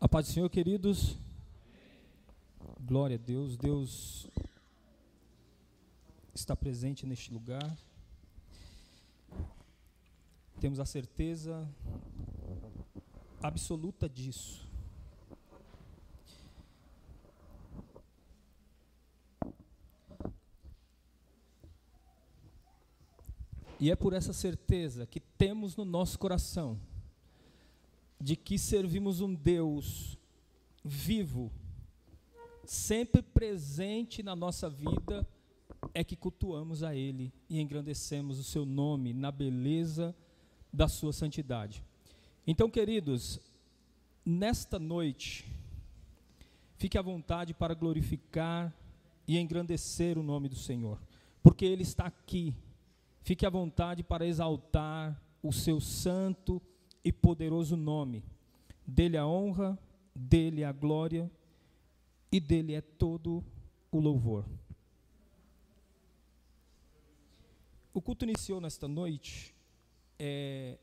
A paz do Senhor, queridos. Glória a Deus. Deus está presente neste lugar. Temos a certeza absoluta disso. E é por essa certeza que temos no nosso coração de que servimos um Deus vivo, sempre presente na nossa vida, é que cultuamos a Ele e engrandecemos o Seu nome na beleza da Sua santidade. Então, queridos, nesta noite, fique à vontade para glorificar e engrandecer o nome do Senhor, porque Ele está aqui. Fique à vontade para exaltar o Seu santo e poderoso nome. Dele a honra, dele a glória e dele é todo o louvor. O culto iniciou nesta noite é,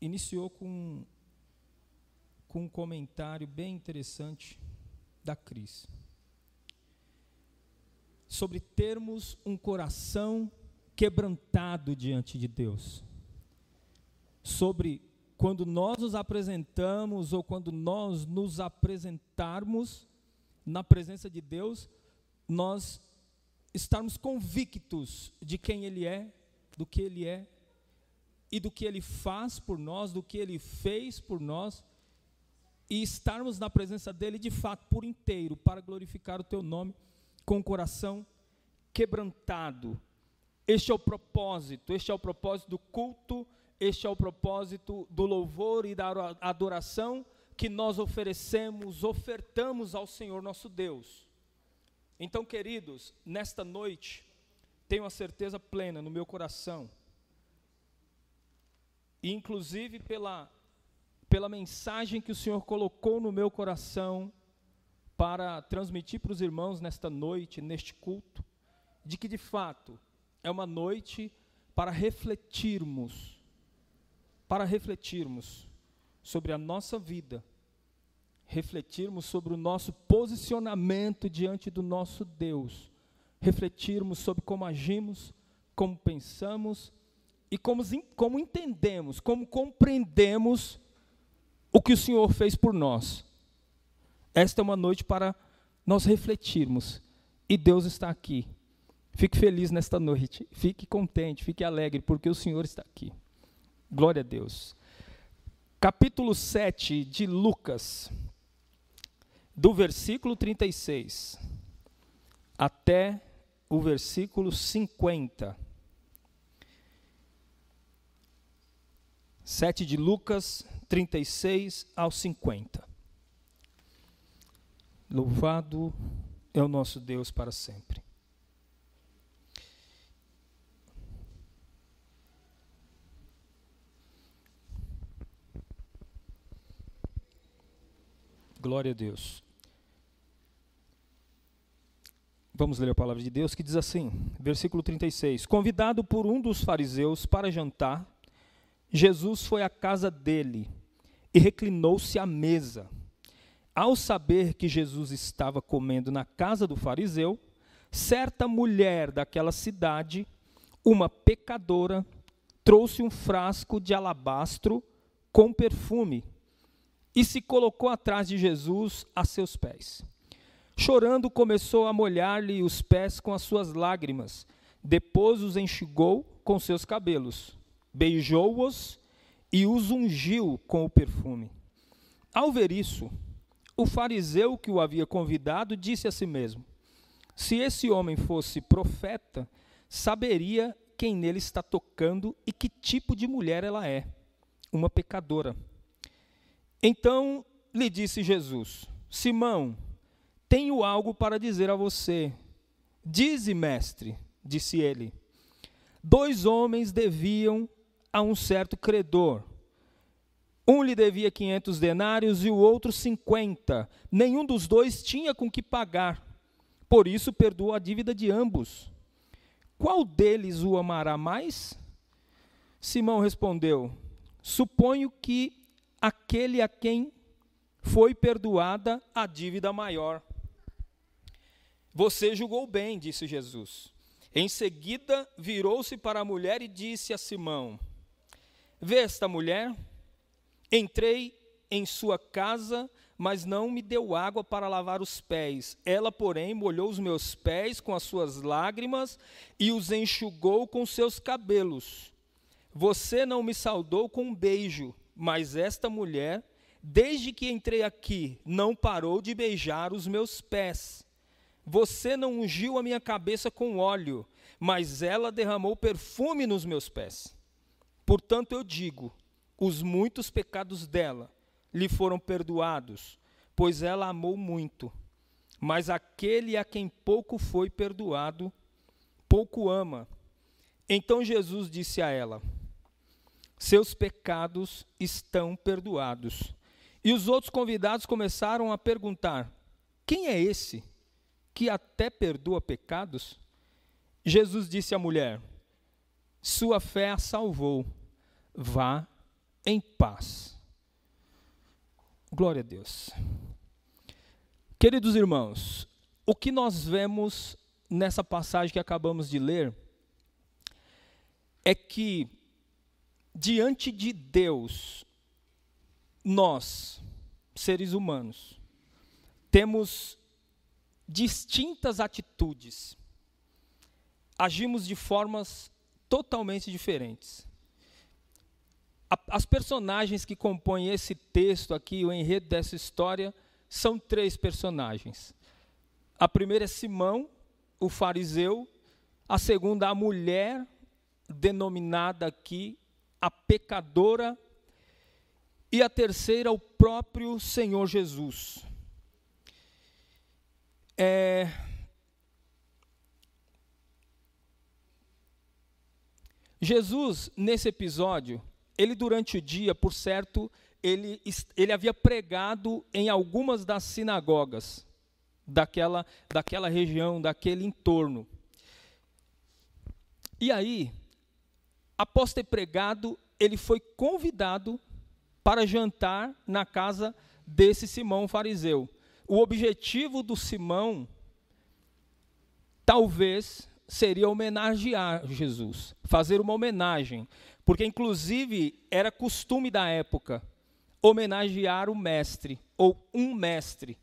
iniciou com, com um comentário bem interessante da Cris sobre termos um coração quebrantado diante de Deus. Sobre quando nós nos apresentamos ou quando nós nos apresentarmos na presença de Deus, nós estarmos convictos de quem Ele é, do que Ele é e do que Ele faz por nós, do que Ele fez por nós, e estarmos na presença dEle de fato por inteiro, para glorificar o Teu nome, com o coração quebrantado, este é o propósito, este é o propósito do culto, este é o propósito do louvor e da adoração que nós oferecemos, ofertamos ao Senhor nosso Deus. Então, queridos, nesta noite, tenho a certeza plena no meu coração, e inclusive pela, pela mensagem que o Senhor colocou no meu coração para transmitir para os irmãos nesta noite, neste culto, de que de fato é uma noite para refletirmos, para refletirmos sobre a nossa vida, refletirmos sobre o nosso posicionamento diante do nosso Deus, refletirmos sobre como agimos, como pensamos e como, como entendemos, como compreendemos o que o Senhor fez por nós. Esta é uma noite para nós refletirmos, e Deus está aqui Fique feliz nesta noite, fique contente, fique alegre, porque o Senhor está aqui. Glória a Deus. Capítulo 7 de Lucas, do versículo 36 até o versículo 50. 7 de Lucas, 36 ao 50. Louvado é o nosso Deus para sempre. Glória a Deus. Vamos ler a palavra de Deus que diz assim, versículo 36. Convidado por um dos fariseus para jantar, Jesus foi à casa dele e reclinou-se à mesa. Ao saber que Jesus estava comendo na casa do fariseu, certa mulher daquela cidade, uma pecadora, trouxe um frasco de alabastro com perfume e se colocou atrás de Jesus a seus pés. Chorando, começou a molhar-lhe os pés com as suas lágrimas. Depois os enxugou com seus cabelos, beijou-os e os ungiu com o perfume. Ao ver isso, o fariseu que o havia convidado disse a si mesmo: Se esse homem fosse profeta, saberia quem nele está tocando e que tipo de mulher ela é, uma pecadora. Então lhe disse Jesus: Simão, tenho algo para dizer a você. Dize, mestre, disse ele. Dois homens deviam a um certo credor. Um lhe devia quinhentos denários e o outro cinquenta. Nenhum dos dois tinha com que pagar. Por isso perdoou a dívida de ambos. Qual deles o amará mais? Simão respondeu: suponho que aquele a quem foi perdoada a dívida maior. Você julgou bem, disse Jesus. Em seguida, virou-se para a mulher e disse a Simão: Vê esta mulher? Entrei em sua casa, mas não me deu água para lavar os pés. Ela, porém, molhou os meus pés com as suas lágrimas e os enxugou com seus cabelos. Você não me saudou com um beijo, mas esta mulher, desde que entrei aqui, não parou de beijar os meus pés. Você não ungiu a minha cabeça com óleo, mas ela derramou perfume nos meus pés. Portanto, eu digo: os muitos pecados dela lhe foram perdoados, pois ela amou muito. Mas aquele a quem pouco foi perdoado, pouco ama. Então Jesus disse a ela: Seus pecados estão perdoados. E os outros convidados começaram a perguntar: Quem é esse? que até perdoa pecados? Jesus disse à mulher: Sua fé a salvou, vá em paz. Glória a Deus. Queridos irmãos, o que nós vemos nessa passagem que acabamos de ler é que, diante de Deus, nós, seres humanos, temos distintas atitudes. Agimos de formas totalmente diferentes. as personagens que compõem esse texto aqui, o enredo dessa história, são três personagens. A primeira é Simão, o fariseu. A segunda, a mulher, denominada aqui a pecadora. E a terceira, o próprio Senhor Jesus. É... Jesus, nesse episódio, ele durante o dia, por certo, ele, ele havia pregado em algumas das sinagogas daquela, daquela região, daquele entorno. E aí, após ter pregado, ele foi convidado para jantar na casa desse Simão fariseu. O objetivo do Simão talvez seria homenagear Jesus, fazer uma homenagem, porque inclusive era costume da época homenagear o mestre ou um mestre.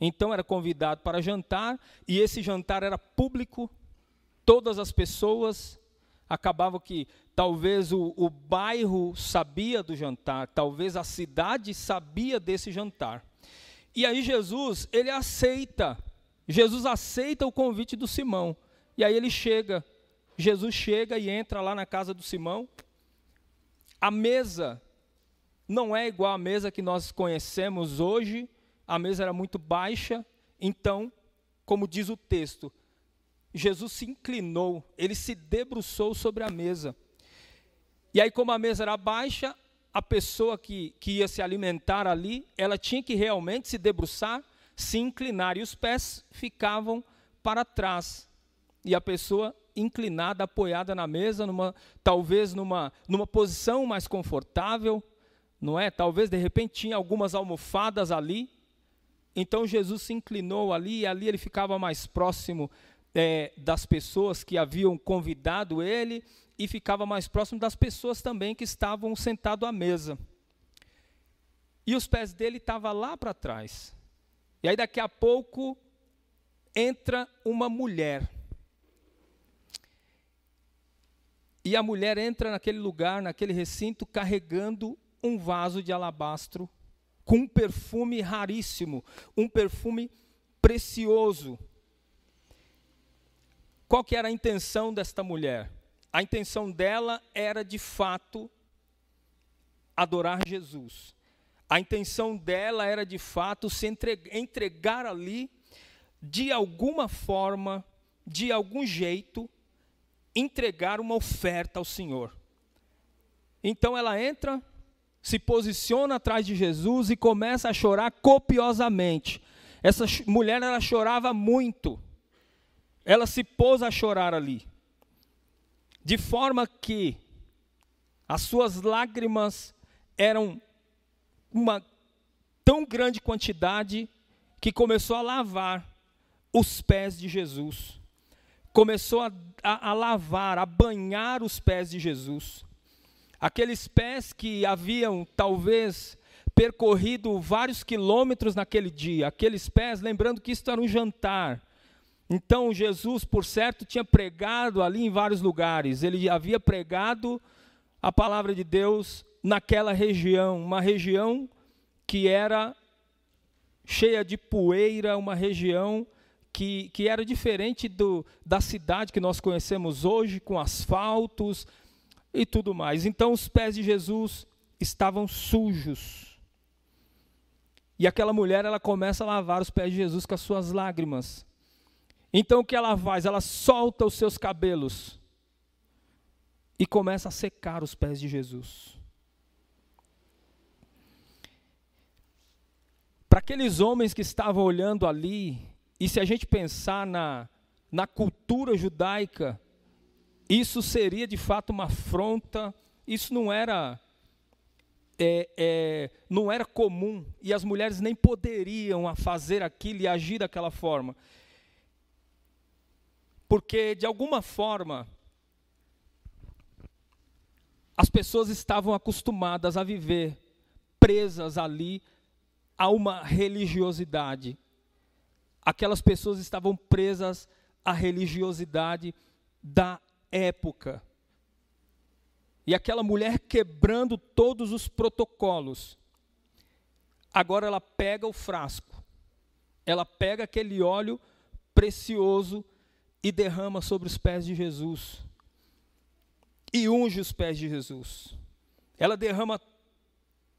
Então era convidado para jantar e esse jantar era público, todas as pessoas acabava que talvez o, o bairro sabia do jantar, talvez a cidade sabia desse jantar. E aí Jesus, ele aceita. Jesus aceita o convite do Simão. E aí ele chega. Jesus chega e entra lá na casa do Simão. A mesa não é igual à mesa que nós conhecemos hoje. A mesa era muito baixa. Então, como diz o texto, Jesus se inclinou, ele se debruçou sobre a mesa. E aí, como a mesa era baixa, a pessoa que, que ia se alimentar ali, ela tinha que realmente se debruçar, se inclinar, e os pés ficavam para trás. E a pessoa inclinada, apoiada na mesa, numa, talvez numa, numa posição mais confortável, não é? Talvez de repente tinha algumas almofadas ali. Então Jesus se inclinou ali e ali ele ficava mais próximo é, das pessoas que haviam convidado ele e ficava mais próximo das pessoas também que estavam sentados à mesa. E os pés dele estavam lá para trás. E aí daqui a pouco entra uma mulher. E a mulher entra naquele lugar, naquele recinto, carregando um vaso de alabastro com um perfume raríssimo, um perfume precioso. Qual que era a intenção desta mulher? a intenção dela era de fato adorar Jesus. A intenção dela era de fato se entregar ali, de alguma forma, de algum jeito, entregar uma oferta ao Senhor. Então ela entra, se posiciona atrás de Jesus e começa a chorar copiosamente. Essa mulher ela chorava muito. Ela se pôs a chorar ali de forma que as suas lágrimas eram uma tão grande quantidade que começou a lavar os pés de Jesus. Começou a, a, a, lavar, a banhar os pés de Jesus. Aqueles pés que haviam talvez percorrido vários quilômetros naquele dia, aqueles pés, lembrando que isso era um jantar. Então Jesus, por certo, tinha pregado ali em vários lugares. Ele havia pregado a palavra de Deus naquela região, uma região que era cheia de poeira, uma região que, que era diferente do, da cidade que nós conhecemos hoje, com asfaltos e tudo mais. Então os pés de Jesus estavam sujos. E aquela mulher, ela começa a lavar os pés de Jesus com as suas lágrimas. Então o que ela faz? Ela solta os seus cabelos e começa a secar os pés de Jesus. Para aqueles homens que estavam olhando ali, e se a gente pensar na, na cultura judaica, isso seria de fato uma afronta, isso não era é, é, não era comum e as mulheres nem poderiam fazer aquilo e agir daquela forma. Porque, de alguma forma, as pessoas estavam acostumadas a viver presas ali a uma religiosidade. Aquelas pessoas estavam presas à religiosidade da época. E aquela mulher quebrando todos os protocolos. Agora ela pega o frasco, ela pega aquele óleo precioso e derrama sobre os pés de Jesus. E unge os pés de Jesus. Ela derrama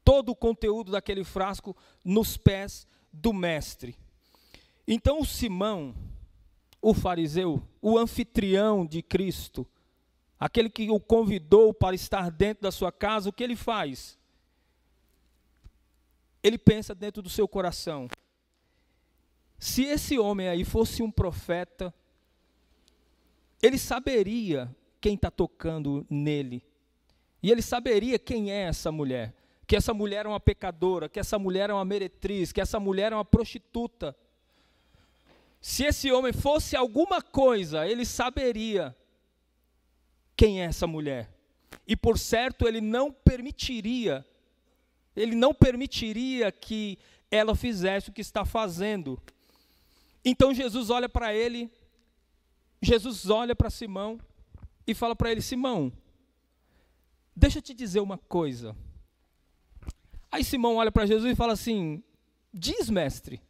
todo o conteúdo daquele frasco nos pés do Mestre. Então, Simão, o fariseu, o anfitrião de Cristo, aquele que o convidou para estar dentro da sua casa, o que ele faz? Ele pensa dentro do seu coração: se esse homem aí fosse um profeta, ele saberia quem está tocando nele, e ele saberia quem é essa mulher, que essa mulher é uma pecadora, que essa mulher é uma meretriz, que essa mulher é uma prostituta. Se esse homem fosse alguma coisa, ele saberia quem é essa mulher. E por certo, ele não permitiria, ele não permitiria que ela fizesse o que está fazendo. Então Jesus olha para ele, Jesus olha para Simão e fala para ele: Simão, deixa eu te dizer uma coisa. Aí Simão olha para Jesus e fala assim: Diz, mestre.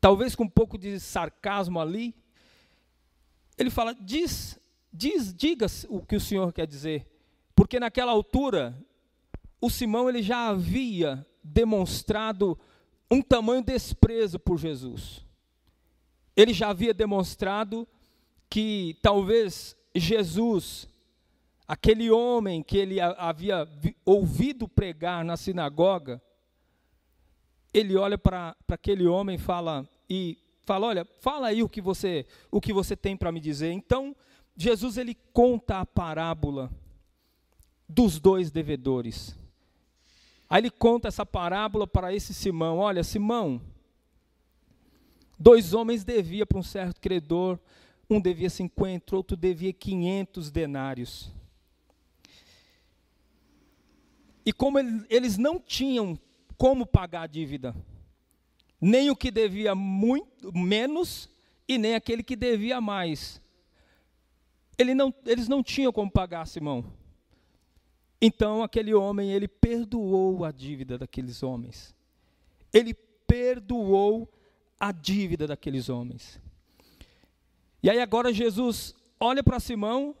Talvez com um pouco de sarcasmo ali. Ele fala: Diz, Diz, diga o que o Senhor quer dizer. Porque naquela altura, o Simão ele já havia demonstrado um tamanho desprezo por Jesus. Ele já havia demonstrado que talvez Jesus, aquele homem que ele havia ouvido pregar na sinagoga, ele olha para aquele homem fala, e fala: Olha, fala aí o que você, o que você tem para me dizer. Então, Jesus ele conta a parábola dos dois devedores. Aí ele conta essa parábola para esse Simão. Olha, Simão, dois homens deviam para um certo credor, um devia 50, outro devia 500 denários. E como eles não tinham como pagar a dívida, nem o que devia muito menos e nem aquele que devia mais. Ele não, eles não tinham como pagar Simão. Então aquele homem, ele perdoou a dívida daqueles homens. Ele perdoou a dívida daqueles homens. E aí agora Jesus olha para Simão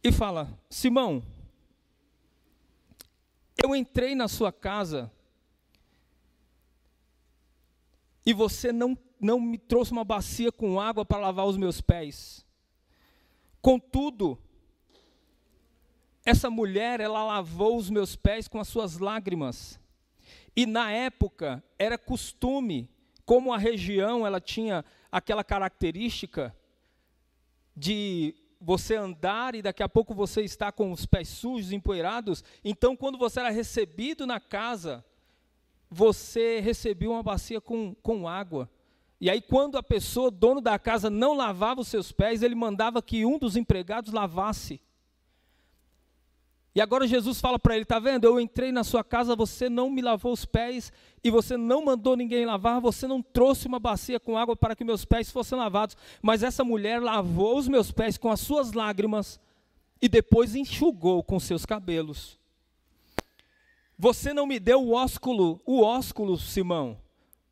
e fala: Simão, eu entrei na sua casa e você não, não me trouxe uma bacia com água para lavar os meus pés. Contudo, essa mulher, ela lavou os meus pés com as suas lágrimas. E na época era costume, como a região ela tinha aquela característica de você andar e daqui a pouco você está com os pés sujos, empoeirados, então quando você era recebido na casa, você recebia uma bacia com, com água. E aí, quando a pessoa, dono da casa, não lavava os seus pés, ele mandava que um dos empregados lavasse. E agora Jesus fala para ele: está vendo? Eu entrei na sua casa, você não me lavou os pés e você não mandou ninguém lavar, você não trouxe uma bacia com água para que meus pés fossem lavados, mas essa mulher lavou os meus pés com as suas lágrimas e depois enxugou com seus cabelos. Você não me deu o ósculo, o ósculo, Simão.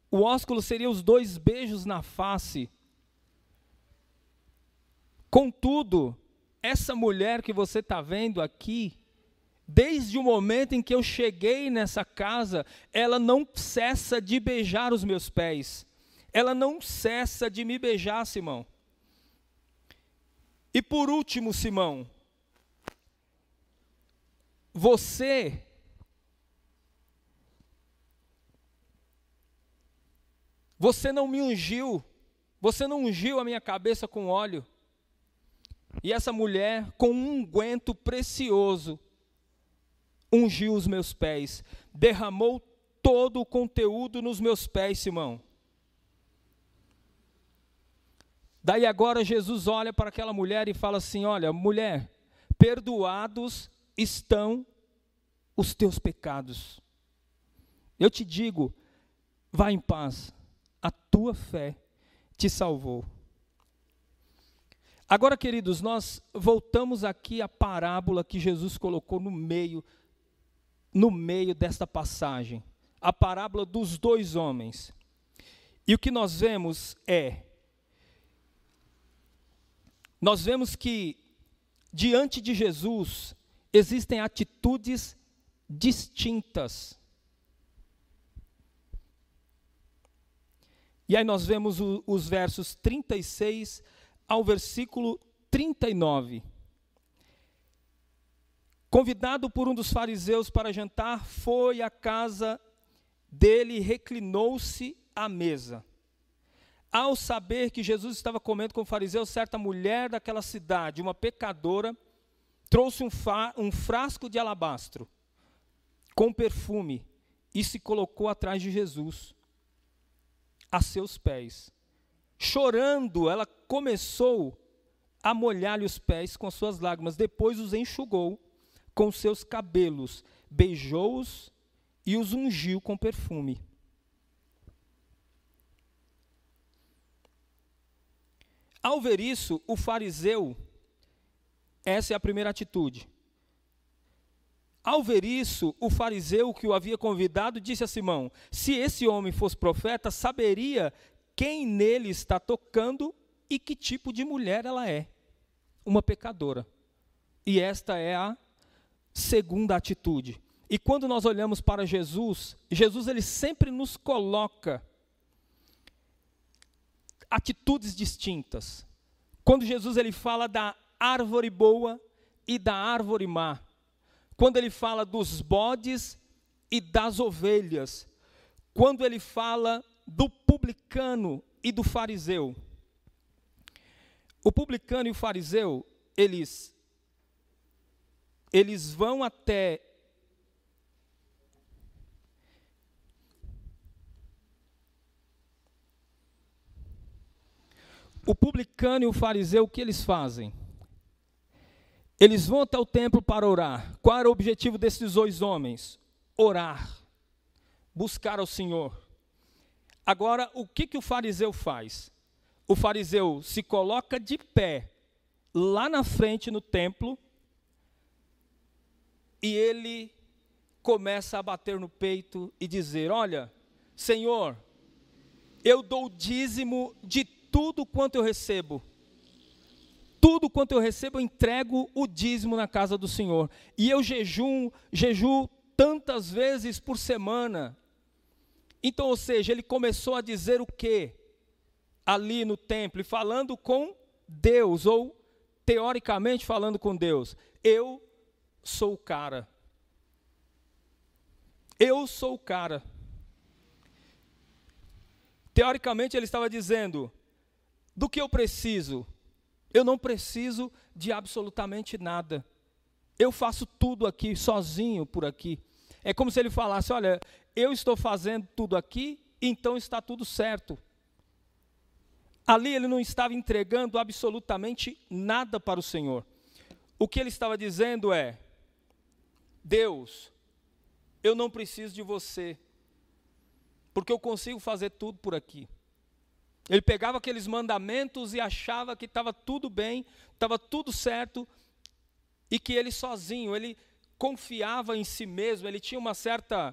O ósculo seria os dois beijos na face. Contudo, essa mulher que você está vendo aqui, Desde o momento em que eu cheguei nessa casa, ela não cessa de beijar os meus pés. Ela não cessa de me beijar, Simão. E por último, Simão, você Você não me ungiu, você não ungiu a minha cabeça com óleo. E essa mulher, com um unguento precioso, ungiu os meus pés, derramou todo o conteúdo nos meus pés, Simão. Daí agora Jesus olha para aquela mulher e fala assim: Olha, mulher, perdoados estão os teus pecados. Eu te digo, vá em paz, a tua fé te salvou. Agora, queridos, nós voltamos aqui à parábola que Jesus colocou no meio no meio desta passagem, a parábola dos dois homens. E o que nós vemos é, nós vemos que diante de Jesus existem atitudes distintas. E aí nós vemos o, os versos 36 ao versículo 39. Convidado por um dos fariseus para jantar, foi à casa dele e reclinou-se à mesa. Ao saber que Jesus estava comendo com o fariseu, certa mulher daquela cidade, uma pecadora, trouxe um, um frasco de alabastro com perfume e se colocou atrás de Jesus, a seus pés. Chorando, ela começou a molhar-lhe os pés com as suas lágrimas, depois os enxugou com seus cabelos, beijou-os e os ungiu com perfume. Ao ver isso, o fariseu, essa é a primeira atitude. Ao ver isso, o fariseu que o havia convidado disse a Simão: Se esse homem fosse profeta, saberia quem nele está tocando e que tipo de mulher ela é. Uma pecadora. E esta é a segunda atitude. E quando nós olhamos para Jesus, Jesus ele sempre nos coloca atitudes distintas. Quando Jesus ele fala da árvore boa e da árvore má, quando ele fala dos bodes e das ovelhas, quando ele fala do publicano e do fariseu. O publicano e o fariseu, eles eles vão até o publicano e o fariseu, o que eles fazem? Eles vão até o templo para orar. Qual era o objetivo desses dois homens? Orar, buscar ao Senhor. Agora, o que, que o fariseu faz? O fariseu se coloca de pé lá na frente no templo e ele começa a bater no peito e dizer: Olha, Senhor, eu dou o dízimo de tudo quanto eu recebo. Tudo quanto eu recebo, eu entrego o dízimo na casa do Senhor. E eu jejum, jejuo tantas vezes por semana. Então, ou seja, ele começou a dizer o quê? Ali no templo, e falando com Deus, ou teoricamente falando com Deus. Eu sou o cara. Eu sou o cara. Teoricamente, ele estava dizendo: do que eu preciso? Eu não preciso de absolutamente nada. Eu faço tudo aqui, sozinho por aqui. É como se ele falasse: Olha, eu estou fazendo tudo aqui, então está tudo certo. Ali ele não estava entregando absolutamente nada para o Senhor. O que ele estava dizendo é: Deus, eu não preciso de você, porque eu consigo fazer tudo por aqui. Ele pegava aqueles mandamentos e achava que estava tudo bem, estava tudo certo, e que ele sozinho, ele confiava em si mesmo, ele tinha uma certa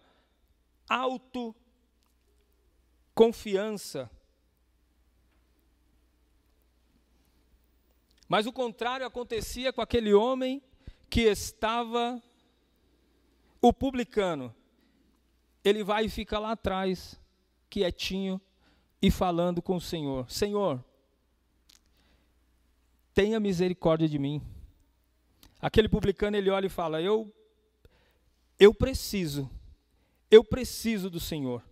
autoconfiança. Mas o contrário acontecia com aquele homem que estava o publicano. Ele vai e fica lá atrás, quietinho e falando com o Senhor: Senhor, tenha misericórdia de mim. Aquele publicano ele olha e fala: Eu eu preciso. Eu preciso do Senhor.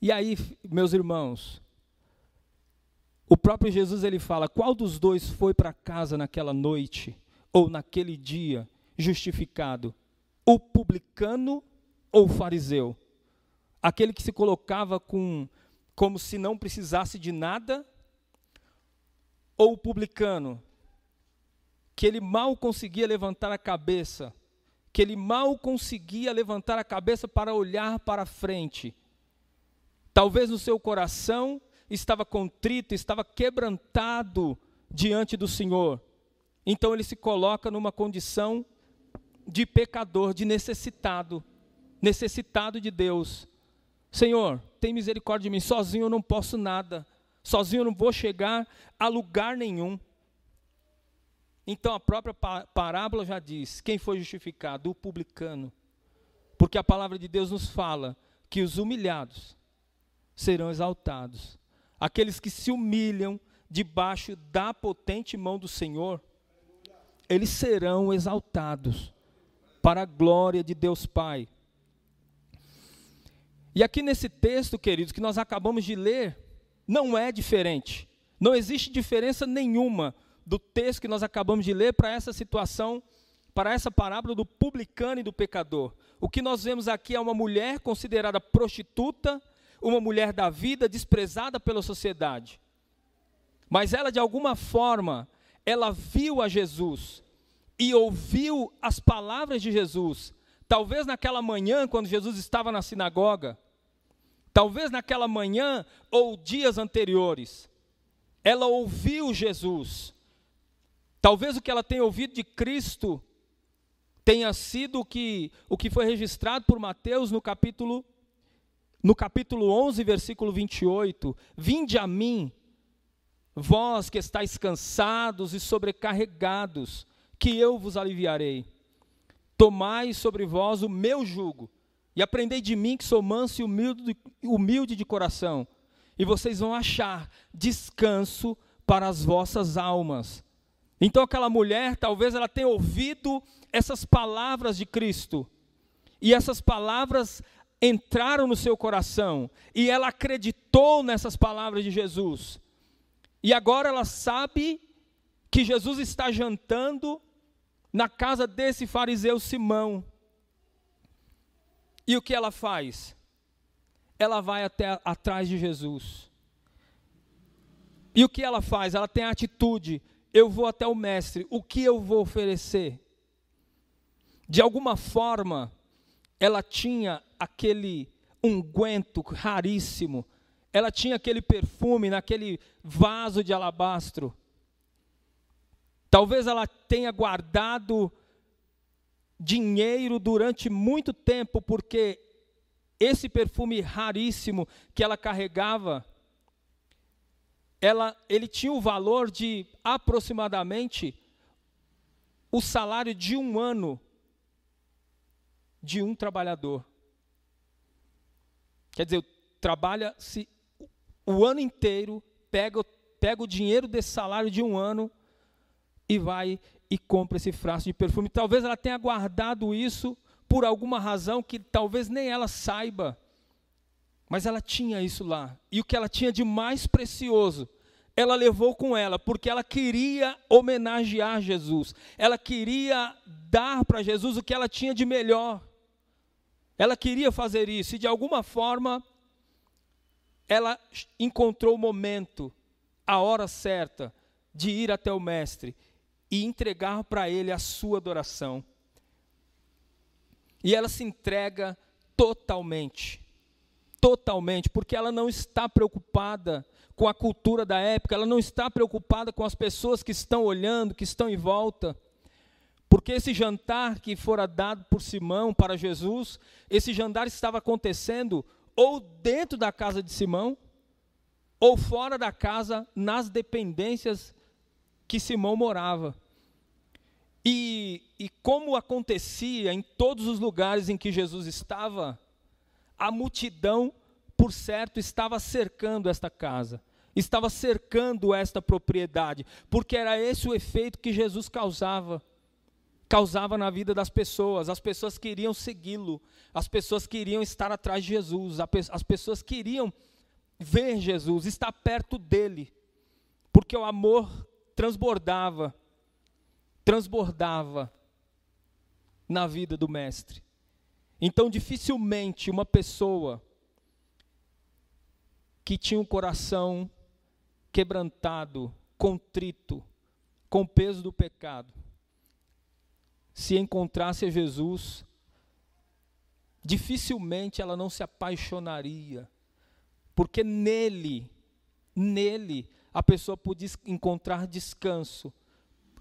E aí, meus irmãos, o próprio Jesus ele fala: qual dos dois foi para casa naquela noite ou naquele dia justificado? O publicano ou o fariseu? Aquele que se colocava com como se não precisasse de nada? Ou o publicano que ele mal conseguia levantar a cabeça, que ele mal conseguia levantar a cabeça para olhar para frente? Talvez no seu coração estava contrito, estava quebrantado diante do Senhor. Então ele se coloca numa condição de pecador, de necessitado, necessitado de Deus. Senhor, tem misericórdia de mim, sozinho eu não posso nada, sozinho eu não vou chegar a lugar nenhum. Então a própria parábola já diz: quem foi justificado? O publicano. Porque a palavra de Deus nos fala que os humilhados serão exaltados aqueles que se humilham debaixo da potente mão do Senhor, eles serão exaltados para a glória de Deus Pai. E aqui nesse texto, queridos, que nós acabamos de ler, não é diferente. Não existe diferença nenhuma do texto que nós acabamos de ler para essa situação, para essa parábola do publicano e do pecador. O que nós vemos aqui é uma mulher considerada prostituta, uma mulher da vida desprezada pela sociedade. Mas ela, de alguma forma, ela viu a Jesus e ouviu as palavras de Jesus. Talvez naquela manhã, quando Jesus estava na sinagoga, talvez naquela manhã ou dias anteriores, ela ouviu Jesus. Talvez o que ela tenha ouvido de Cristo tenha sido o que, o que foi registrado por Mateus no capítulo no capítulo 11, versículo 28, Vinde a mim, vós que estáis cansados e sobrecarregados, que eu vos aliviarei. Tomai sobre vós o meu jugo, e aprendei de mim que sou manso e humilde, humilde de coração, e vocês vão achar descanso para as vossas almas. Então aquela mulher, talvez ela tenha ouvido essas palavras de Cristo, e essas palavras entraram no seu coração e ela acreditou nessas palavras de Jesus. E agora ela sabe que Jesus está jantando na casa desse fariseu Simão. E o que ela faz? Ela vai até atrás de Jesus. E o que ela faz? Ela tem a atitude: eu vou até o mestre, o que eu vou oferecer? De alguma forma, ela tinha aquele unguento raríssimo, ela tinha aquele perfume naquele vaso de alabastro. Talvez ela tenha guardado dinheiro durante muito tempo, porque esse perfume raríssimo que ela carregava, ela, ele tinha o valor de aproximadamente o salário de um ano de um trabalhador. Quer dizer, trabalha-se o ano inteiro, pega, pega o dinheiro desse salário de um ano e vai e compra esse frasco de perfume. Talvez ela tenha guardado isso por alguma razão que talvez nem ela saiba. Mas ela tinha isso lá. E o que ela tinha de mais precioso ela levou com ela, porque ela queria homenagear Jesus, ela queria dar para Jesus o que ela tinha de melhor. Ela queria fazer isso e de alguma forma ela encontrou o momento, a hora certa de ir até o mestre e entregar para ele a sua adoração. E ela se entrega totalmente. Totalmente, porque ela não está preocupada com a cultura da época, ela não está preocupada com as pessoas que estão olhando, que estão em volta. Porque esse jantar que fora dado por Simão para Jesus, esse jantar estava acontecendo ou dentro da casa de Simão, ou fora da casa, nas dependências que Simão morava. E, e como acontecia em todos os lugares em que Jesus estava, a multidão, por certo, estava cercando esta casa, estava cercando esta propriedade, porque era esse o efeito que Jesus causava causava na vida das pessoas. As pessoas queriam segui-lo, as pessoas queriam estar atrás de Jesus, as pessoas queriam ver Jesus, estar perto dele, porque o amor transbordava, transbordava na vida do Mestre. Então, dificilmente uma pessoa que tinha um coração quebrantado, contrito, com o peso do pecado, se encontrasse a Jesus, dificilmente ela não se apaixonaria, porque nele, nele, a pessoa podia encontrar descanso,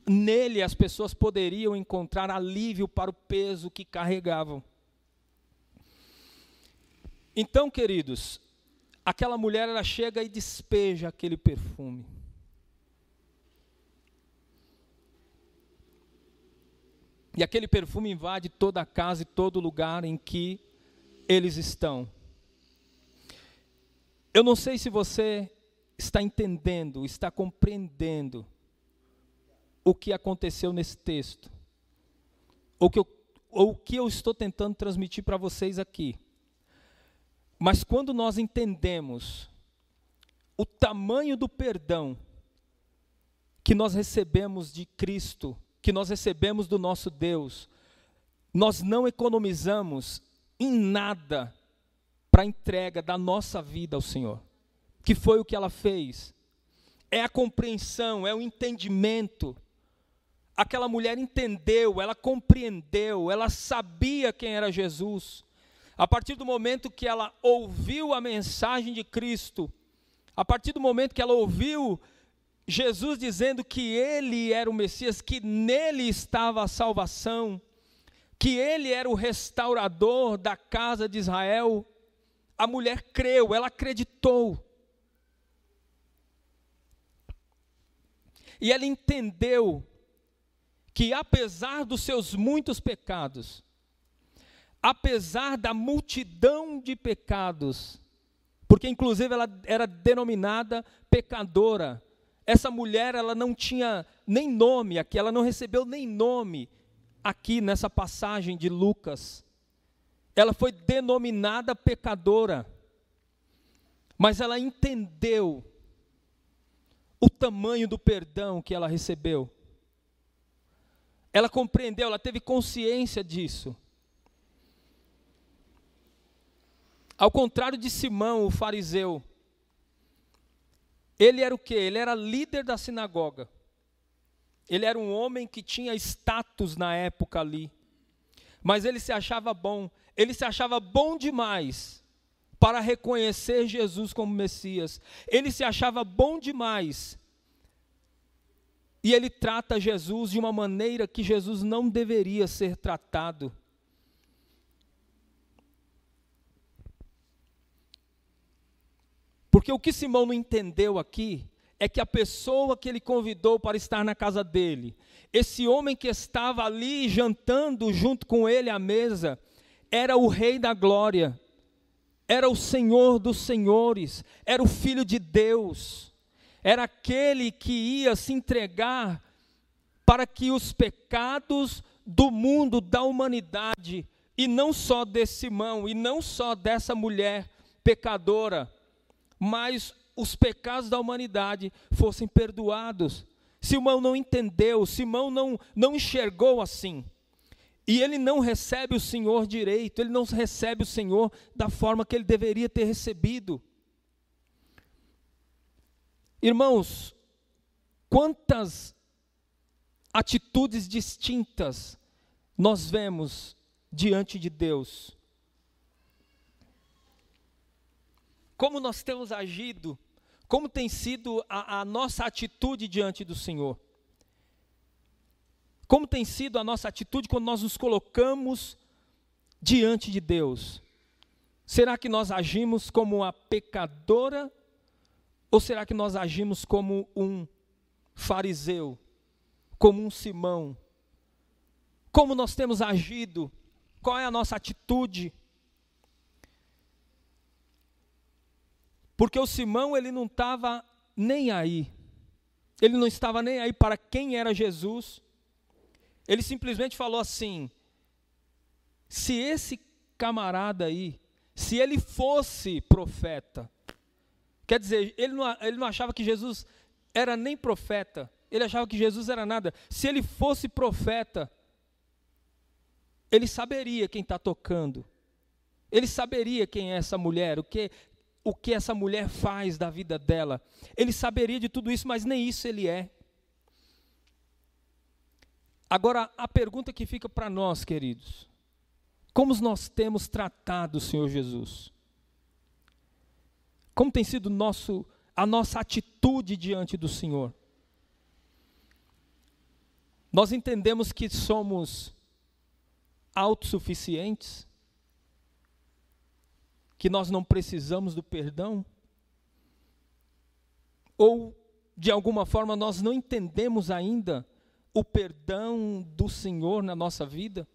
nele as pessoas poderiam encontrar alívio para o peso que carregavam. Então, queridos, aquela mulher ela chega e despeja aquele perfume. E aquele perfume invade toda a casa e todo lugar em que eles estão. Eu não sei se você está entendendo, está compreendendo o que aconteceu nesse texto, ou, que eu, ou o que eu estou tentando transmitir para vocês aqui. Mas quando nós entendemos o tamanho do perdão que nós recebemos de Cristo, que nós recebemos do nosso Deus, nós não economizamos em nada para a entrega da nossa vida ao Senhor, que foi o que ela fez. É a compreensão, é o entendimento. Aquela mulher entendeu, ela compreendeu, ela sabia quem era Jesus. A partir do momento que ela ouviu a mensagem de Cristo, a partir do momento que ela ouviu Jesus dizendo que ele era o Messias, que nele estava a salvação, que ele era o restaurador da casa de Israel, a mulher creu, ela acreditou. E ela entendeu que apesar dos seus muitos pecados, apesar da multidão de pecados, porque inclusive ela era denominada pecadora, essa mulher, ela não tinha nem nome aqui, ela não recebeu nem nome aqui nessa passagem de Lucas. Ela foi denominada pecadora, mas ela entendeu o tamanho do perdão que ela recebeu. Ela compreendeu, ela teve consciência disso. Ao contrário de Simão, o fariseu, ele era o quê? Ele era líder da sinagoga. Ele era um homem que tinha status na época ali. Mas ele se achava bom. Ele se achava bom demais para reconhecer Jesus como Messias. Ele se achava bom demais. E ele trata Jesus de uma maneira que Jesus não deveria ser tratado. Porque o que Simão não entendeu aqui é que a pessoa que ele convidou para estar na casa dele, esse homem que estava ali jantando junto com ele à mesa, era o Rei da Glória, era o Senhor dos Senhores, era o Filho de Deus, era aquele que ia se entregar para que os pecados do mundo, da humanidade, e não só desse Simão, e não só dessa mulher pecadora, mas os pecados da humanidade fossem perdoados. Simão não entendeu, Simão não, não enxergou assim. E ele não recebe o Senhor direito, ele não recebe o Senhor da forma que ele deveria ter recebido. Irmãos, quantas atitudes distintas nós vemos diante de Deus. Como nós temos agido, como tem sido a, a nossa atitude diante do Senhor. Como tem sido a nossa atitude quando nós nos colocamos diante de Deus? Será que nós agimos como a pecadora ou será que nós agimos como um fariseu, como um Simão? Como nós temos agido? Qual é a nossa atitude? Porque o Simão, ele não estava nem aí. Ele não estava nem aí para quem era Jesus. Ele simplesmente falou assim: se esse camarada aí, se ele fosse profeta, quer dizer, ele não, ele não achava que Jesus era nem profeta, ele achava que Jesus era nada. Se ele fosse profeta, ele saberia quem está tocando, ele saberia quem é essa mulher, o que, o que essa mulher faz da vida dela, ele saberia de tudo isso, mas nem isso ele é. Agora, a pergunta que fica para nós, queridos: como nós temos tratado o Senhor Jesus? Como tem sido nosso, a nossa atitude diante do Senhor? Nós entendemos que somos autossuficientes, que nós não precisamos do perdão, ou de alguma forma nós não entendemos ainda o perdão do Senhor na nossa vida?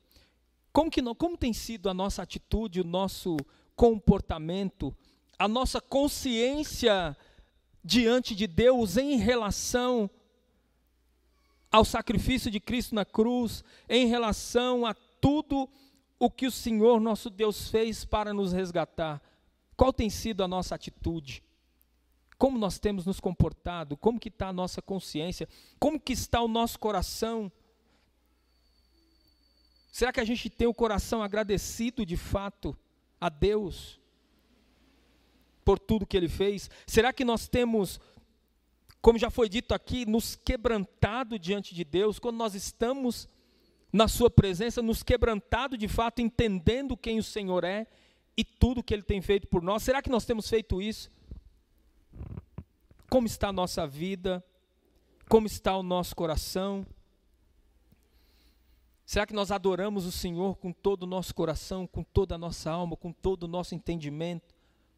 Como, que, como tem sido a nossa atitude, o nosso comportamento, a nossa consciência diante de Deus em relação ao sacrifício de Cristo na cruz, em relação a tudo o que o Senhor nosso Deus fez para nos resgatar? Qual tem sido a nossa atitude? Como nós temos nos comportado? Como que está a nossa consciência? Como que está o nosso coração? Será que a gente tem o coração agradecido de fato a Deus por tudo que Ele fez? Será que nós temos, como já foi dito aqui, nos quebrantado diante de Deus quando nós estamos na Sua presença, nos quebrantado de fato, entendendo quem o Senhor é e tudo que Ele tem feito por nós? Será que nós temos feito isso? Como está a nossa vida? Como está o nosso coração? Será que nós adoramos o Senhor com todo o nosso coração, com toda a nossa alma, com todo o nosso entendimento,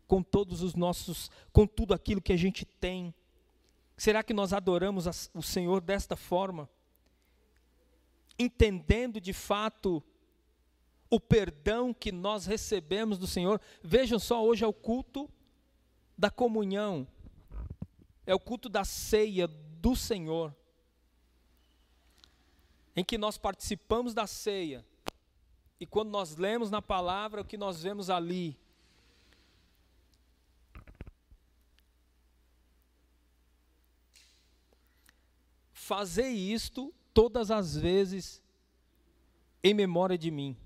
com todos os nossos, com tudo aquilo que a gente tem? Será que nós adoramos o Senhor desta forma? Entendendo de fato o perdão que nós recebemos do Senhor. Vejam só, hoje é o culto da comunhão é o culto da ceia do Senhor, em que nós participamos da ceia, e quando nós lemos na palavra o que nós vemos ali, fazei isto todas as vezes em memória de mim.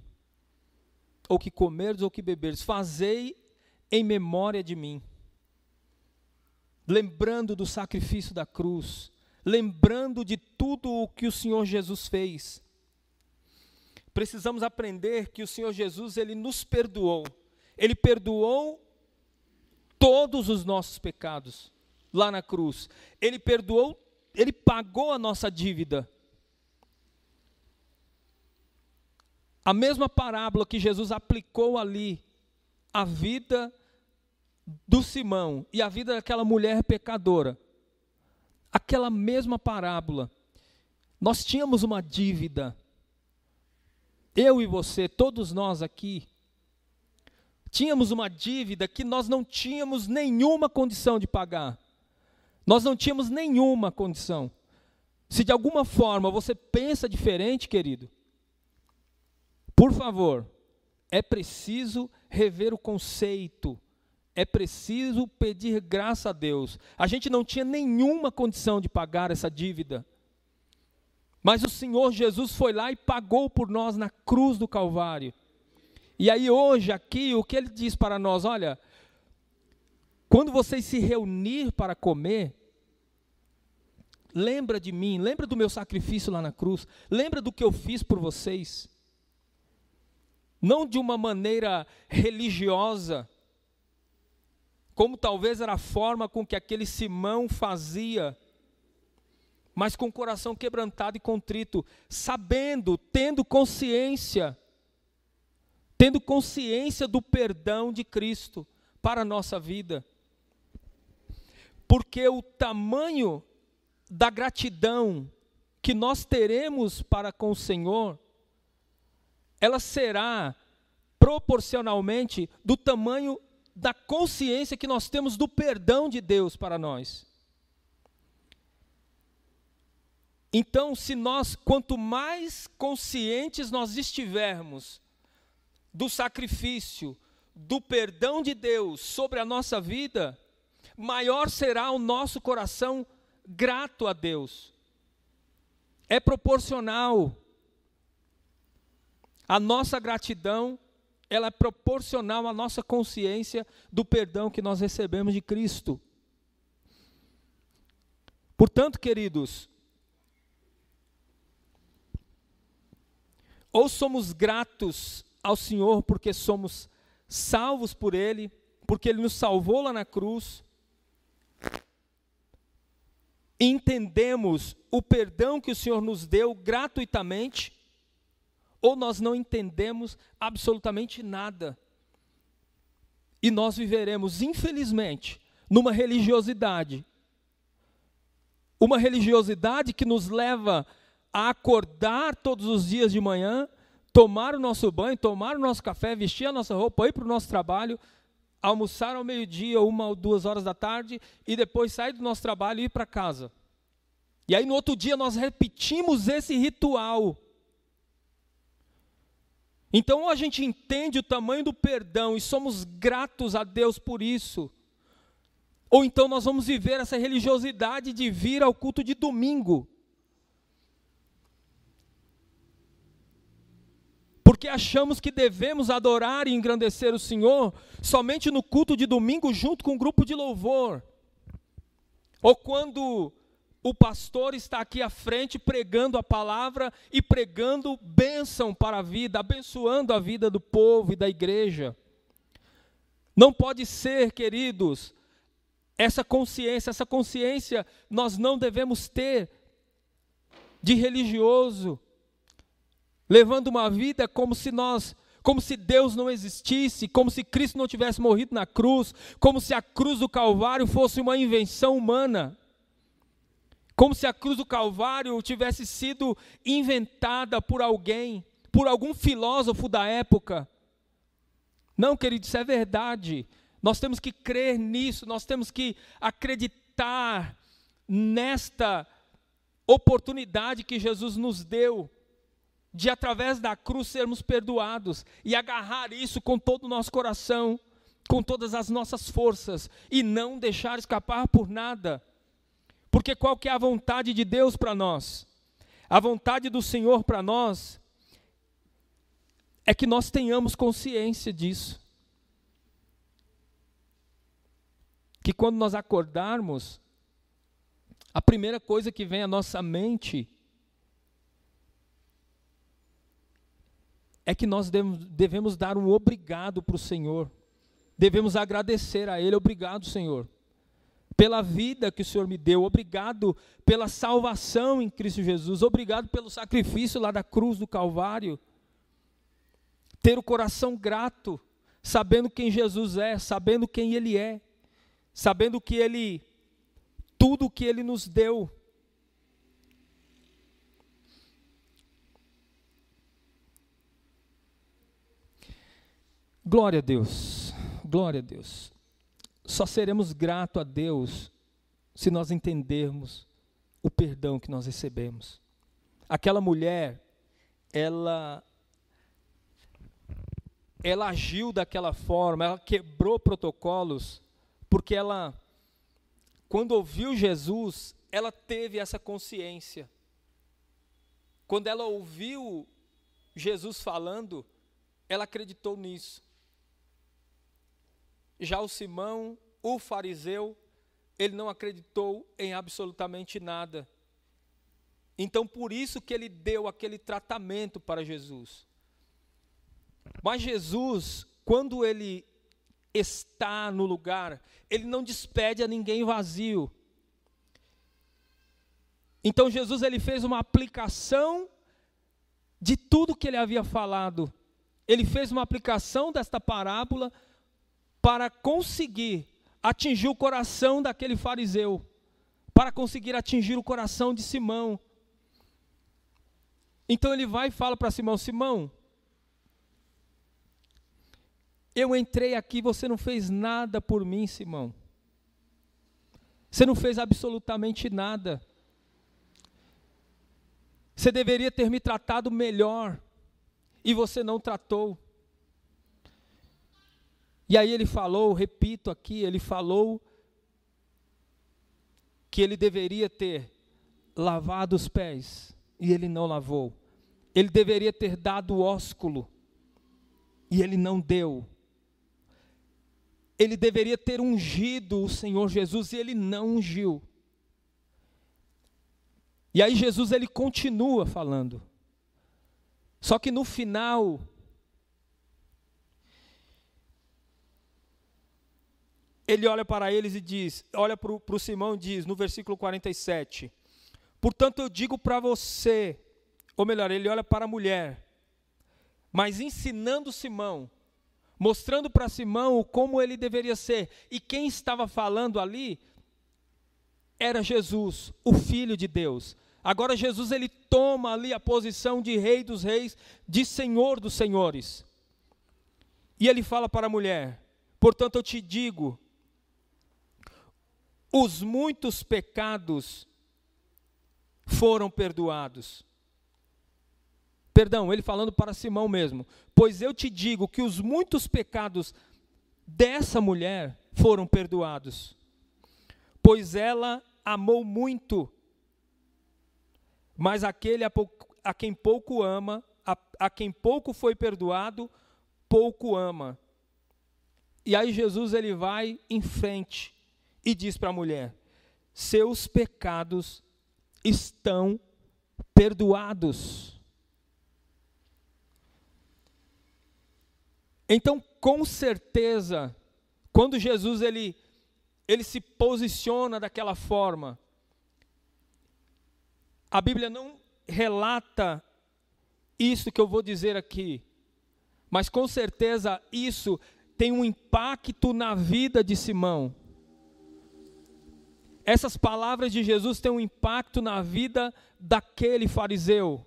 Ou que comerdes ou que beberdes, fazei em memória de mim lembrando do sacrifício da cruz, lembrando de tudo o que o Senhor Jesus fez. Precisamos aprender que o Senhor Jesus, ele nos perdoou. Ele perdoou todos os nossos pecados lá na cruz. Ele perdoou, ele pagou a nossa dívida. A mesma parábola que Jesus aplicou ali, a vida do Simão e a vida daquela mulher pecadora, aquela mesma parábola, nós tínhamos uma dívida, eu e você, todos nós aqui, tínhamos uma dívida que nós não tínhamos nenhuma condição de pagar. Nós não tínhamos nenhuma condição. Se de alguma forma você pensa diferente, querido, por favor, é preciso rever o conceito é preciso pedir graça a Deus. A gente não tinha nenhuma condição de pagar essa dívida. Mas o Senhor Jesus foi lá e pagou por nós na cruz do Calvário. E aí hoje aqui o que ele diz para nós, olha, quando vocês se reunir para comer, lembra de mim, lembra do meu sacrifício lá na cruz, lembra do que eu fiz por vocês. Não de uma maneira religiosa, como talvez era a forma com que aquele Simão fazia, mas com o coração quebrantado e contrito, sabendo, tendo consciência, tendo consciência do perdão de Cristo para a nossa vida. Porque o tamanho da gratidão que nós teremos para com o Senhor, ela será proporcionalmente do tamanho da consciência que nós temos do perdão de Deus para nós. Então, se nós, quanto mais conscientes nós estivermos do sacrifício, do perdão de Deus sobre a nossa vida, maior será o nosso coração grato a Deus. É proporcional. A nossa gratidão, ela é proporcional à nossa consciência do perdão que nós recebemos de Cristo. Portanto, queridos, ou somos gratos ao Senhor porque somos salvos por Ele, porque Ele nos salvou lá na cruz, entendemos o perdão que o Senhor nos deu gratuitamente, ou nós não entendemos absolutamente nada. E nós viveremos, infelizmente, numa religiosidade. Uma religiosidade que nos leva a acordar todos os dias de manhã, tomar o nosso banho, tomar o nosso café, vestir a nossa roupa, ir para o nosso trabalho, almoçar ao meio-dia, uma ou duas horas da tarde, e depois sair do nosso trabalho e ir para casa. E aí no outro dia nós repetimos esse ritual. Então a gente entende o tamanho do perdão e somos gratos a Deus por isso. Ou então nós vamos viver essa religiosidade de vir ao culto de domingo. Porque achamos que devemos adorar e engrandecer o Senhor somente no culto de domingo, junto com um grupo de louvor, ou quando o pastor está aqui à frente pregando a palavra e pregando bênção para a vida, abençoando a vida do povo e da igreja. Não pode ser, queridos, essa consciência, essa consciência nós não devemos ter de religioso, levando uma vida como se nós, como se Deus não existisse, como se Cristo não tivesse morrido na cruz, como se a cruz do Calvário fosse uma invenção humana. Como se a cruz do Calvário tivesse sido inventada por alguém, por algum filósofo da época. Não, querido, isso é verdade. Nós temos que crer nisso, nós temos que acreditar nesta oportunidade que Jesus nos deu de através da cruz sermos perdoados e agarrar isso com todo o nosso coração, com todas as nossas forças e não deixar escapar por nada. Porque qual que é a vontade de Deus para nós? A vontade do Senhor para nós é que nós tenhamos consciência disso. Que quando nós acordarmos, a primeira coisa que vem à nossa mente é que nós devemos dar um obrigado para o Senhor. Devemos agradecer a Ele. Obrigado, Senhor, pela vida que o Senhor me deu. Obrigado pela salvação em Cristo Jesus. Obrigado pelo sacrifício lá da cruz do Calvário. Ter o coração grato, sabendo quem Jesus é, sabendo quem Ele é, sabendo que Ele, tudo que Ele nos deu, Glória a Deus, glória a Deus. Só seremos gratos a Deus se nós entendermos o perdão que nós recebemos. Aquela mulher, ela ela agiu daquela forma, ela quebrou protocolos, porque ela, quando ouviu Jesus, ela teve essa consciência. Quando ela ouviu Jesus falando, ela acreditou nisso. Já o Simão, o fariseu, ele não acreditou em absolutamente nada. Então, por isso que ele deu aquele tratamento para Jesus. Mas Jesus, quando ele está no lugar, ele não despede a ninguém vazio. Então Jesus ele fez uma aplicação de tudo que ele havia falado. Ele fez uma aplicação desta parábola para conseguir atingir o coração daquele fariseu, para conseguir atingir o coração de Simão. Então ele vai e fala para Simão: Simão, eu entrei aqui, você não fez nada por mim, Simão. Você não fez absolutamente nada. Você deveria ter me tratado melhor, e você não tratou. E aí ele falou, repito aqui, ele falou que ele deveria ter lavado os pés e ele não lavou. Ele deveria ter dado o ósculo e ele não deu. Ele deveria ter ungido o Senhor Jesus e ele não ungiu. E aí Jesus ele continua falando. Só que no final ele olha para eles e diz, olha para o Simão e diz, no versículo 47, portanto eu digo para você, ou melhor, ele olha para a mulher, mas ensinando Simão, mostrando para Simão como ele deveria ser, e quem estava falando ali era Jesus, o Filho de Deus. Agora Jesus ele toma ali a posição de Rei dos Reis, de Senhor dos Senhores. E ele fala para a mulher: Portanto eu te digo, os muitos pecados foram perdoados. Perdão, ele falando para Simão mesmo. Pois eu te digo que os muitos pecados dessa mulher foram perdoados. Pois ela amou muito. Mas aquele a, a quem pouco ama, a, a quem pouco foi perdoado, pouco ama. E aí Jesus ele vai em frente e diz para a mulher: Seus pecados estão perdoados. Então, com certeza, quando Jesus ele, ele se posiciona daquela forma, a Bíblia não relata isso que eu vou dizer aqui, mas com certeza isso tem um impacto na vida de Simão. Essas palavras de Jesus têm um impacto na vida daquele fariseu,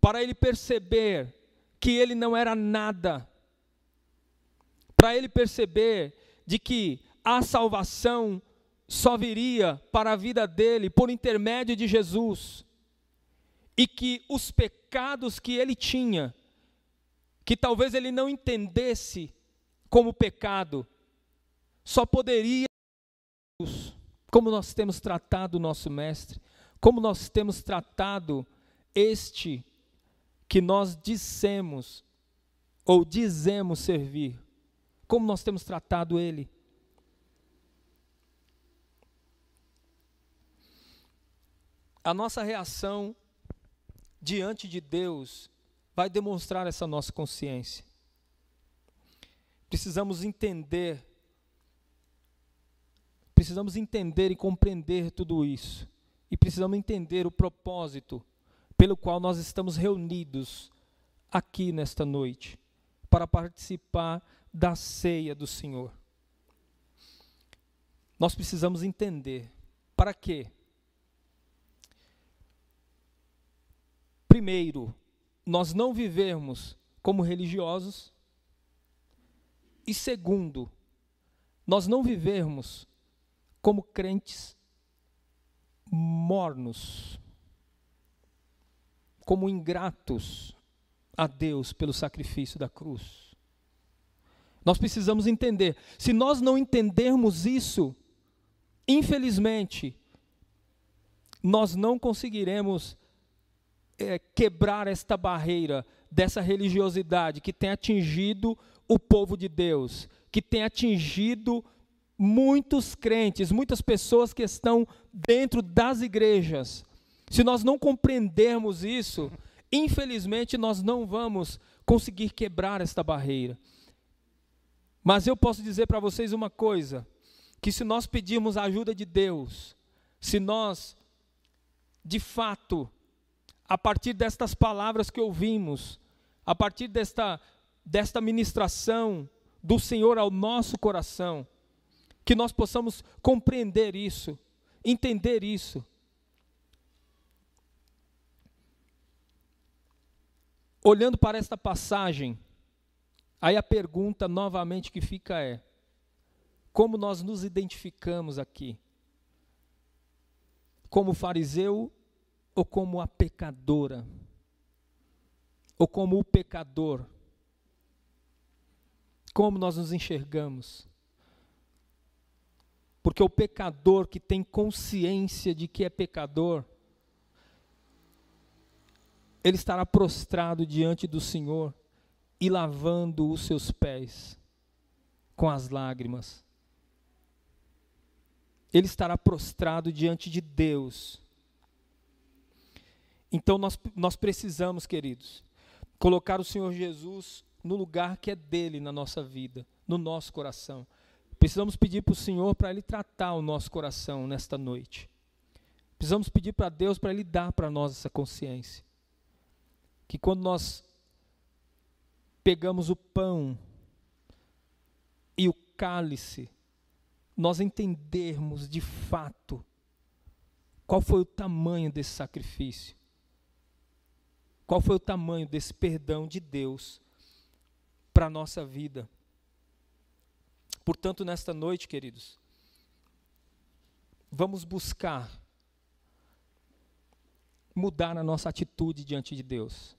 para ele perceber que ele não era nada, para ele perceber de que a salvação só viria para a vida dele por intermédio de Jesus, e que os pecados que ele tinha, que talvez ele não entendesse como pecado, só poderia como nós temos tratado o nosso Mestre, como nós temos tratado este que nós dissemos ou dizemos servir, como nós temos tratado ele. A nossa reação diante de Deus vai demonstrar essa nossa consciência. Precisamos entender Precisamos entender e compreender tudo isso. E precisamos entender o propósito pelo qual nós estamos reunidos aqui nesta noite para participar da ceia do Senhor. Nós precisamos entender para quê? Primeiro, nós não vivermos como religiosos. E segundo, nós não vivermos como crentes mornos, como ingratos a Deus pelo sacrifício da cruz. Nós precisamos entender. Se nós não entendermos isso, infelizmente, nós não conseguiremos é, quebrar esta barreira dessa religiosidade que tem atingido o povo de Deus, que tem atingido muitos crentes, muitas pessoas que estão dentro das igrejas. Se nós não compreendermos isso, infelizmente nós não vamos conseguir quebrar esta barreira. Mas eu posso dizer para vocês uma coisa: que se nós pedirmos a ajuda de Deus, se nós, de fato, a partir destas palavras que ouvimos, a partir desta, desta ministração do Senhor ao nosso coração, que nós possamos compreender isso, entender isso. Olhando para esta passagem, aí a pergunta novamente que fica é: como nós nos identificamos aqui? Como fariseu ou como a pecadora? Ou como o pecador? Como nós nos enxergamos? Porque o pecador que tem consciência de que é pecador, ele estará prostrado diante do Senhor e lavando os seus pés com as lágrimas. Ele estará prostrado diante de Deus. Então nós, nós precisamos, queridos, colocar o Senhor Jesus no lugar que é dele na nossa vida, no nosso coração. Precisamos pedir para o Senhor para Ele tratar o nosso coração nesta noite. Precisamos pedir para Deus para Ele dar para nós essa consciência. Que quando nós pegamos o pão e o cálice, nós entendermos de fato qual foi o tamanho desse sacrifício, qual foi o tamanho desse perdão de Deus para a nossa vida. Portanto, nesta noite, queridos, vamos buscar mudar a nossa atitude diante de Deus.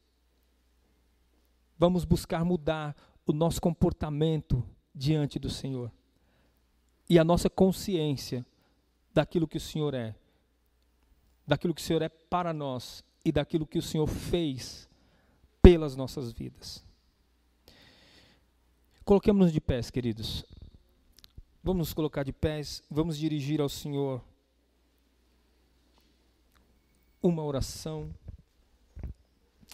Vamos buscar mudar o nosso comportamento diante do Senhor. E a nossa consciência daquilo que o Senhor é. Daquilo que o Senhor é para nós e daquilo que o Senhor fez pelas nossas vidas. Coloquemos-nos de pés, queridos. Vamos nos colocar de pés, vamos dirigir ao Senhor uma oração.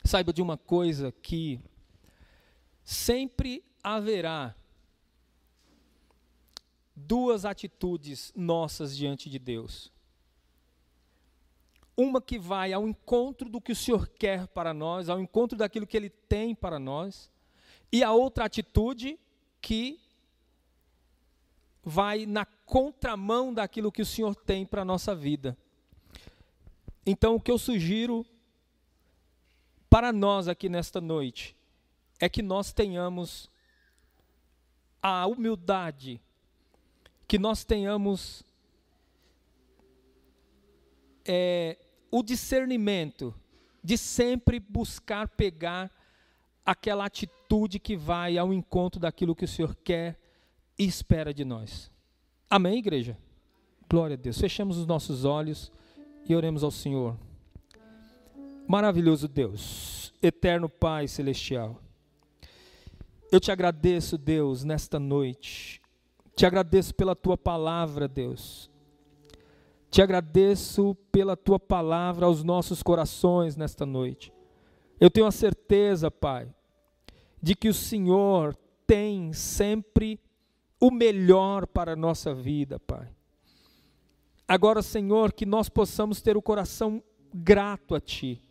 Saiba de uma coisa que sempre haverá duas atitudes nossas diante de Deus. Uma que vai ao encontro do que o Senhor quer para nós, ao encontro daquilo que Ele tem para nós, e a outra atitude que vai na contramão daquilo que o Senhor tem para a nossa vida. Então, o que eu sugiro para nós aqui nesta noite é que nós tenhamos a humildade, que nós tenhamos é, o discernimento de sempre buscar pegar aquela atitude que vai ao encontro daquilo que o Senhor quer e espera de nós. Amém, igreja? Glória a Deus. Fechemos os nossos olhos e oremos ao Senhor. Maravilhoso Deus, eterno Pai celestial. Eu te agradeço, Deus, nesta noite. Te agradeço pela tua palavra, Deus. Te agradeço pela tua palavra aos nossos corações nesta noite. Eu tenho a certeza, Pai, de que o Senhor tem sempre o melhor para a nossa vida, Pai. Agora, Senhor, que nós possamos ter o coração grato a Ti.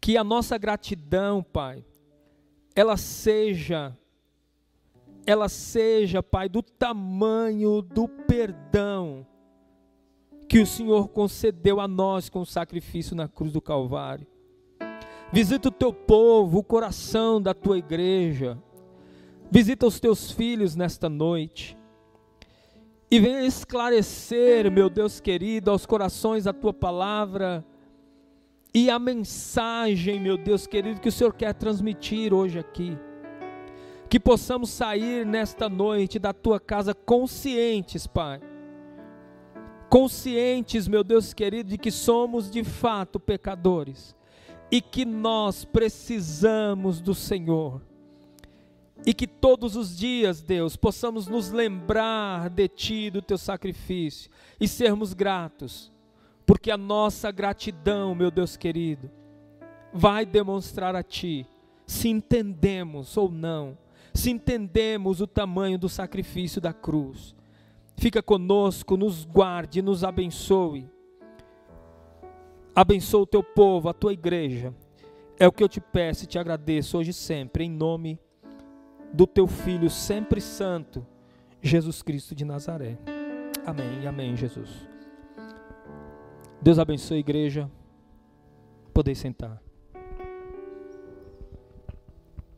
Que a nossa gratidão, Pai, ela seja, ela seja, Pai, do tamanho do perdão que o Senhor concedeu a nós com o sacrifício na cruz do Calvário. Visita o teu povo, o coração da tua igreja Visita os teus filhos nesta noite. E venha esclarecer, meu Deus querido, aos corações a tua palavra e a mensagem, meu Deus querido, que o Senhor quer transmitir hoje aqui. Que possamos sair nesta noite da tua casa conscientes, Pai. Conscientes, meu Deus querido, de que somos de fato pecadores e que nós precisamos do Senhor. E que todos os dias, Deus, possamos nos lembrar de Ti, do Teu sacrifício e sermos gratos, porque a nossa gratidão, meu Deus querido, vai demonstrar a Ti se entendemos ou não, se entendemos o tamanho do sacrifício da cruz. Fica conosco, nos guarde, nos abençoe. Abençoa o teu povo, a tua igreja. É o que eu te peço e te agradeço hoje e sempre, em nome do teu Filho sempre santo, Jesus Cristo de Nazaré. Amém amém, Jesus. Deus abençoe a igreja. Poder sentar.